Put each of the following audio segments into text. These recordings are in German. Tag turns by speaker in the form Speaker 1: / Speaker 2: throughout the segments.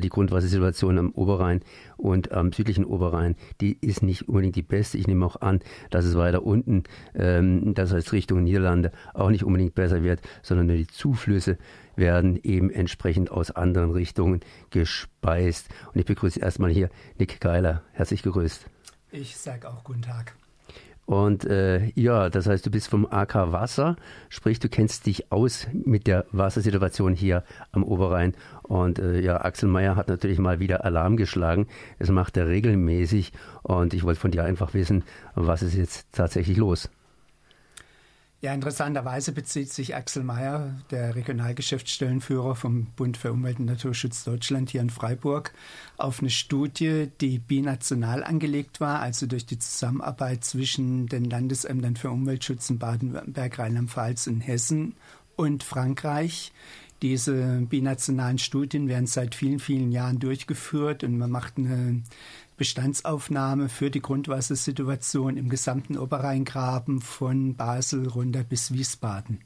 Speaker 1: Die Grundwassersituation am Oberrhein und am südlichen Oberrhein, die ist nicht unbedingt die beste. Ich nehme auch an, dass es weiter unten, ähm, das heißt Richtung Niederlande, auch nicht unbedingt besser wird, sondern nur die Zuflüsse werden eben entsprechend aus anderen Richtungen gespeist. Und ich begrüße erstmal hier Nick Geiler. Herzlich gegrüßt.
Speaker 2: Ich sage auch guten Tag.
Speaker 1: Und äh, ja, das heißt, du bist vom AK Wasser, sprich, du kennst dich aus mit der Wassersituation hier am Oberrhein. Und äh, ja, Axel Mayer hat natürlich mal wieder Alarm geschlagen. Das macht er regelmäßig. Und ich wollte von dir einfach wissen, was ist jetzt tatsächlich los?
Speaker 2: Ja, interessanterweise bezieht sich Axel Mayer, der Regionalgeschäftsstellenführer vom Bund für Umwelt und Naturschutz Deutschland hier in Freiburg, auf eine Studie, die binational angelegt war, also durch die Zusammenarbeit zwischen den Landesämtern für Umweltschutz in Baden-Württemberg, Rheinland-Pfalz und Hessen und Frankreich. Diese binationalen Studien werden seit vielen, vielen Jahren durchgeführt und man macht eine Bestandsaufnahme für die Grundwassersituation im gesamten Oberrheingraben von Basel runter bis Wiesbaden.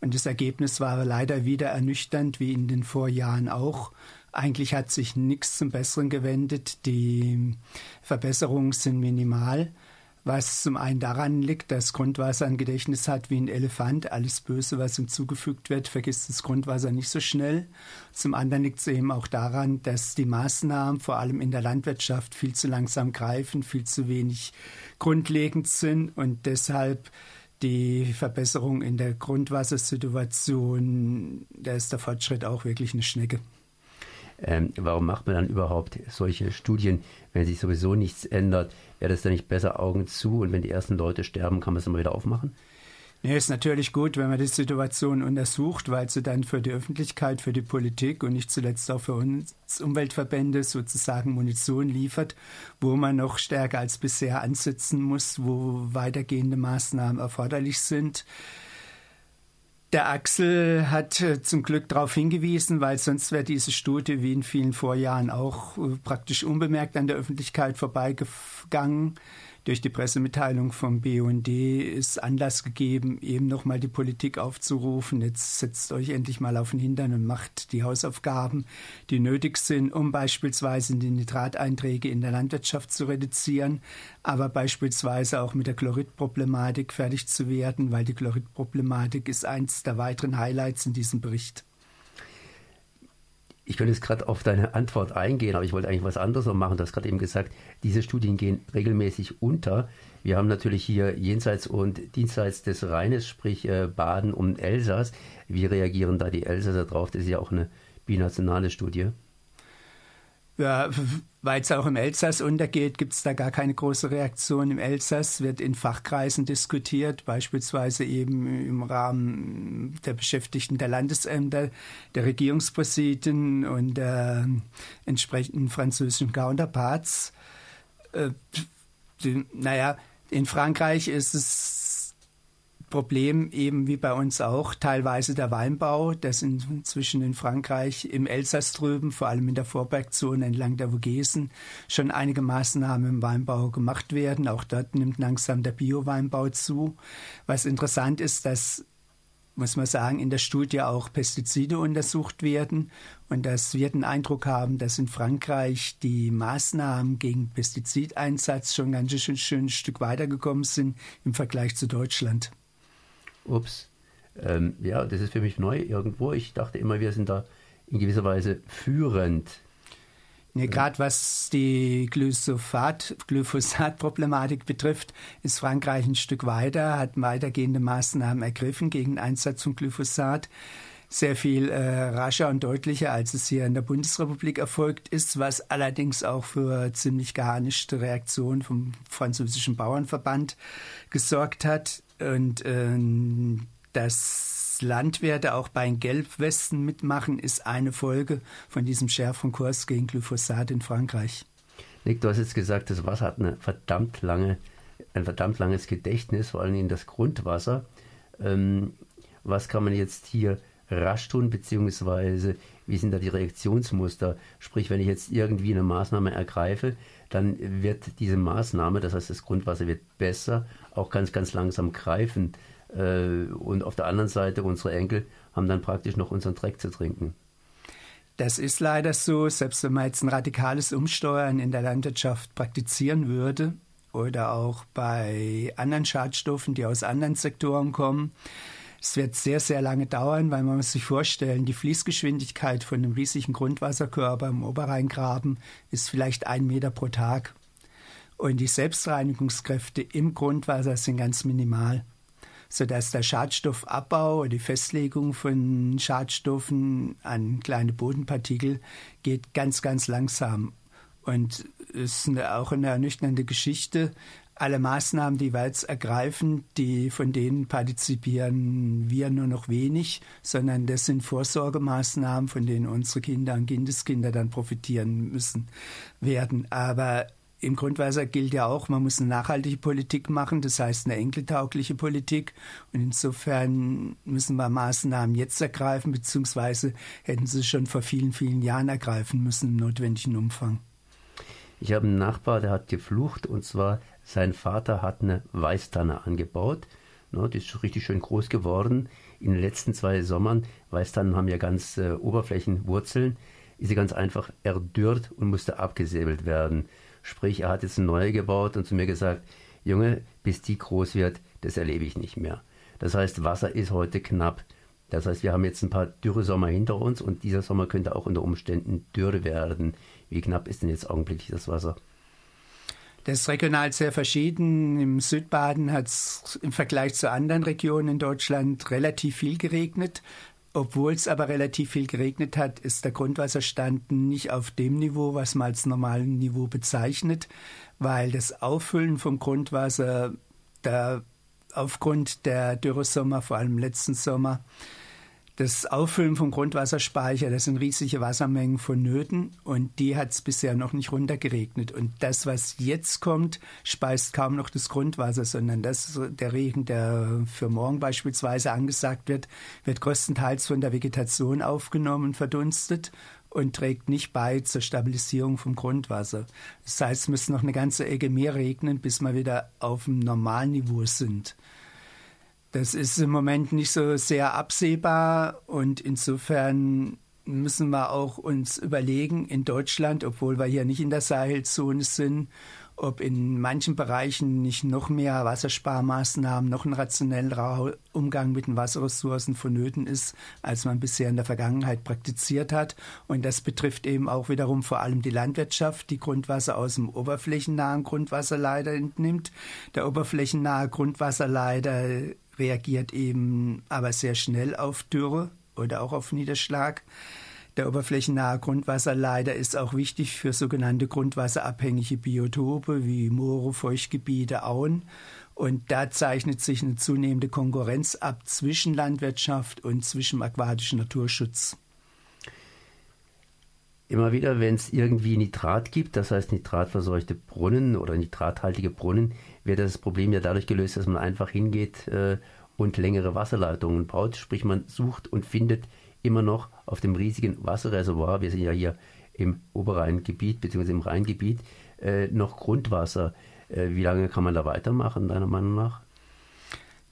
Speaker 2: Und das Ergebnis war leider wieder ernüchternd, wie in den Vorjahren auch. Eigentlich hat sich nichts zum Besseren gewendet. Die Verbesserungen sind minimal was zum einen daran liegt, dass Grundwasser ein Gedächtnis hat wie ein Elefant. Alles Böse, was ihm zugefügt wird, vergisst das Grundwasser nicht so schnell. Zum anderen liegt es eben auch daran, dass die Maßnahmen vor allem in der Landwirtschaft viel zu langsam greifen, viel zu wenig grundlegend sind und deshalb die Verbesserung in der Grundwassersituation, da ist der Fortschritt auch wirklich eine Schnecke.
Speaker 1: Ähm, warum macht man dann überhaupt solche Studien, wenn sich sowieso nichts ändert? Wäre das dann nicht besser Augen zu und wenn die ersten Leute sterben, kann man es immer wieder aufmachen?
Speaker 2: Nee, ist natürlich gut, wenn man die Situation untersucht, weil sie dann für die Öffentlichkeit, für die Politik und nicht zuletzt auch für uns Umweltverbände sozusagen Munition liefert, wo man noch stärker als bisher ansetzen muss, wo weitergehende Maßnahmen erforderlich sind. Der Axel hat äh, zum Glück darauf hingewiesen, weil sonst wäre diese Studie wie in vielen Vorjahren auch äh, praktisch unbemerkt an der Öffentlichkeit vorbeigegangen durch die Pressemitteilung vom BUND ist Anlass gegeben, eben nochmal die Politik aufzurufen. Jetzt setzt euch endlich mal auf den Hintern und macht die Hausaufgaben, die nötig sind, um beispielsweise die Nitrateinträge in der Landwirtschaft zu reduzieren, aber beispielsweise auch mit der Chloridproblematik fertig zu werden, weil die Chloridproblematik ist eins der weiteren Highlights in diesem Bericht.
Speaker 1: Ich könnte jetzt gerade auf deine Antwort eingehen, aber ich wollte eigentlich was anderes noch machen. Du hast gerade eben gesagt, diese Studien gehen regelmäßig unter. Wir haben natürlich hier jenseits und dienseits des Rheines, sprich äh, Baden und Elsass. Wie reagieren da die Elsasser drauf? Das ist ja auch eine binationale Studie.
Speaker 2: Ja, weil es auch im Elsass untergeht, gibt es da gar keine große Reaktion. Im Elsass wird in Fachkreisen diskutiert, beispielsweise eben im Rahmen der Beschäftigten der Landesämter, der Regierungspräsidien und der entsprechenden französischen Counterparts. Äh, die, naja, in Frankreich ist es Problem eben wie bei uns auch teilweise der Weinbau, dass inzwischen in Frankreich im Elsass drüben, vor allem in der Vorbergzone entlang der Vogesen, schon einige Maßnahmen im Weinbau gemacht werden. Auch dort nimmt langsam der Bio-Weinbau zu. Was interessant ist, dass muss man sagen, in der Studie auch Pestizide untersucht werden und dass wir den Eindruck haben, dass in Frankreich die Maßnahmen gegen Pestizideinsatz schon ganz schön, schön ein Stück weitergekommen sind im Vergleich zu Deutschland
Speaker 1: ups, ähm, ja, das ist für mich neu irgendwo. Ich dachte immer, wir sind da in gewisser Weise führend.
Speaker 2: Nee, Gerade was die Glyphosat-Problematik betrifft, ist Frankreich ein Stück weiter, hat weitergehende Maßnahmen ergriffen gegen den Einsatz von Glyphosat. Sehr viel äh, rascher und deutlicher, als es hier in der Bundesrepublik erfolgt ist, was allerdings auch für ziemlich geharnischte Reaktionen vom französischen Bauernverband gesorgt hat. Und ähm, dass Landwirte auch bei den Gelbwesten mitmachen, ist eine Folge von diesem schärferen Kurs gegen Glyphosat in Frankreich.
Speaker 1: Nick, du hast jetzt gesagt, das Wasser hat eine verdammt lange, ein verdammt langes Gedächtnis, vor allem in das Grundwasser. Ähm, was kann man jetzt hier rasch tun, beziehungsweise wie sind da die Reaktionsmuster? Sprich, wenn ich jetzt irgendwie eine Maßnahme ergreife, dann wird diese Maßnahme, das heißt das Grundwasser wird besser, auch ganz, ganz langsam greifen. Äh, und auf der anderen Seite, unsere Enkel haben dann praktisch noch unseren Dreck zu trinken.
Speaker 2: Das ist leider so, selbst wenn man jetzt ein radikales Umsteuern in der Landwirtschaft praktizieren würde oder auch bei anderen Schadstoffen, die aus anderen Sektoren kommen. Es wird sehr, sehr lange dauern, weil man muss sich vorstellen, die Fließgeschwindigkeit von einem riesigen Grundwasserkörper im Oberrheingraben ist vielleicht ein Meter pro Tag. Und die Selbstreinigungskräfte im Grundwasser sind ganz minimal sodass der Schadstoffabbau oder die Festlegung von Schadstoffen an kleine Bodenpartikel geht ganz, ganz langsam. Und es ist auch eine ernüchternde Geschichte. Alle Maßnahmen, die wir jetzt ergreifen, die, von denen partizipieren wir nur noch wenig, sondern das sind Vorsorgemaßnahmen, von denen unsere Kinder und Kindeskinder dann profitieren müssen werden. Aber im Grundwasser gilt ja auch, man muss eine nachhaltige Politik machen, das heißt eine enkeltaugliche Politik. Und insofern müssen wir Maßnahmen jetzt ergreifen, beziehungsweise hätten sie schon vor vielen, vielen Jahren ergreifen müssen im notwendigen Umfang.
Speaker 1: Ich habe einen Nachbar, der hat geflucht und zwar sein Vater hat eine Weißtanne angebaut. Ne, die ist richtig schön groß geworden. In den letzten zwei Sommern, Weißtannen haben ja ganz äh, Oberflächenwurzeln, ist sie ganz einfach erdürrt und musste abgesäbelt werden. Sprich, er hat jetzt eine neue gebaut und zu mir gesagt, Junge, bis die groß wird, das erlebe ich nicht mehr. Das heißt, Wasser ist heute knapp. Das heißt, wir haben jetzt ein paar Dürresommer hinter uns und dieser Sommer könnte auch unter Umständen dürre werden. Wie knapp ist denn jetzt augenblicklich das Wasser?
Speaker 2: Das ist regional sehr verschieden. Im Südbaden hat es im Vergleich zu anderen Regionen in Deutschland relativ viel geregnet. Obwohl es aber relativ viel geregnet hat, ist der Grundwasserstand nicht auf dem Niveau, was man als normalen Niveau bezeichnet, weil das Auffüllen vom Grundwasser da aufgrund der Dürresommer, vor allem letzten Sommer, das Auffüllen vom Grundwasserspeicher, das sind riesige Wassermengen vonnöten und die hat es bisher noch nicht runtergeregnet. Und das, was jetzt kommt, speist kaum noch das Grundwasser, sondern das, der Regen, der für morgen beispielsweise angesagt wird, wird größtenteils von der Vegetation aufgenommen und verdunstet und trägt nicht bei zur Stabilisierung vom Grundwasser. Das heißt, es müssen noch eine ganze Ecke mehr regnen, bis wir wieder auf dem Normalniveau sind. Das ist im Moment nicht so sehr absehbar und insofern müssen wir auch uns überlegen in Deutschland, obwohl wir hier nicht in der Sahelzone sind, ob in manchen Bereichen nicht noch mehr Wassersparmaßnahmen, noch ein rationellerer Umgang mit den Wasserressourcen vonnöten ist, als man bisher in der Vergangenheit praktiziert hat. Und das betrifft eben auch wiederum vor allem die Landwirtschaft, die Grundwasser aus dem oberflächennahen Grundwasserleiter entnimmt. Der oberflächennahe Grundwasserleiter reagiert eben aber sehr schnell auf Dürre oder auch auf Niederschlag. Der oberflächennahe Grundwasserleiter ist auch wichtig für sogenannte grundwasserabhängige Biotope wie Moore, Feuchtgebiete, Auen. Und da zeichnet sich eine zunehmende Konkurrenz ab zwischen Landwirtschaft und zwischen aquatischen Naturschutz.
Speaker 1: Immer wieder, wenn es irgendwie Nitrat gibt, das heißt nitratverseuchte Brunnen oder nitrathaltige Brunnen, wird das Problem ja dadurch gelöst, dass man einfach hingeht äh, und längere Wasserleitungen baut. Sprich, man sucht und findet immer noch auf dem riesigen Wasserreservoir, wir sind ja hier im Oberrheingebiet bzw. im Rheingebiet, äh, noch Grundwasser. Äh, wie lange kann man da weitermachen, deiner Meinung nach?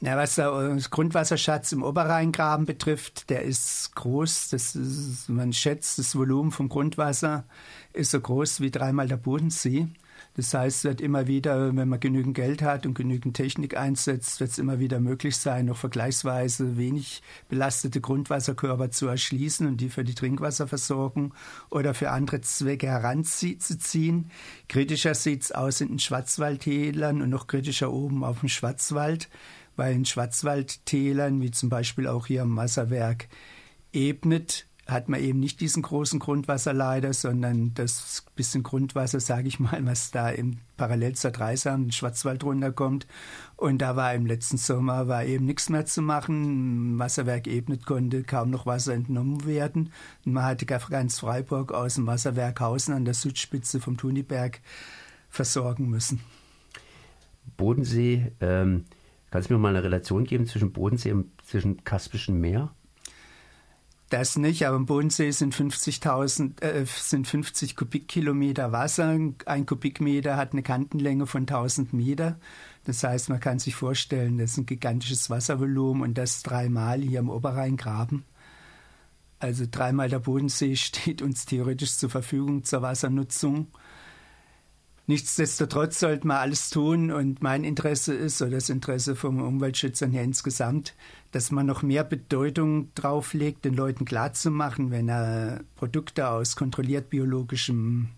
Speaker 2: Ja, was der Grundwasserschatz im Oberrheingraben betrifft, der ist groß. Das ist, man schätzt, das Volumen vom Grundwasser ist so groß wie dreimal der Bodensee. Das heißt, es wird immer wieder, wenn man genügend Geld hat und genügend Technik einsetzt, wird es immer wieder möglich sein, noch vergleichsweise wenig belastete Grundwasserkörper zu erschließen und die für die Trinkwasserversorgung oder für andere Zwecke heranzuziehen. Kritischer sieht es aus in den Schwarzwaldtälern und noch kritischer oben auf dem Schwarzwald, weil in Schwarzwaldtälern, wie zum Beispiel auch hier am Wasserwerk Ebnet, hat man eben nicht diesen großen Grundwasserleiter, sondern das bisschen Grundwasser, sage ich mal, was da im parallel zur Dreisam, Schwarzwald runterkommt. Und da war im letzten Sommer war eben nichts mehr zu machen. Wasserwerk Ebnet konnte kaum noch Wasser entnommen werden. Und man hatte ganz Freiburg aus dem Wasserwerk Hausen an der Südspitze vom Thuniberg versorgen müssen.
Speaker 1: Bodensee, ähm, kannst du mir mal eine Relation geben zwischen Bodensee und zwischen Kaspischen Meer?
Speaker 2: Das nicht, aber im Bodensee sind 50.000, äh, sind 50 Kubikkilometer Wasser. Ein Kubikmeter hat eine Kantenlänge von 1000 Meter. Das heißt, man kann sich vorstellen, das ist ein gigantisches Wasservolumen und das dreimal hier im Oberrheingraben. Also dreimal der Bodensee steht uns theoretisch zur Verfügung zur Wassernutzung. Nichtsdestotrotz sollte man alles tun und mein Interesse ist, oder das Interesse von Umweltschützern hier insgesamt, dass man noch mehr Bedeutung drauf legt, den Leuten klarzumachen, wenn er Produkte aus kontrolliert biologischem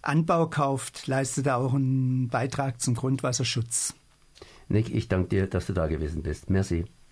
Speaker 2: Anbau kauft, leistet er auch einen Beitrag zum Grundwasserschutz.
Speaker 1: Nick, ich danke dir, dass du da gewesen bist. Merci.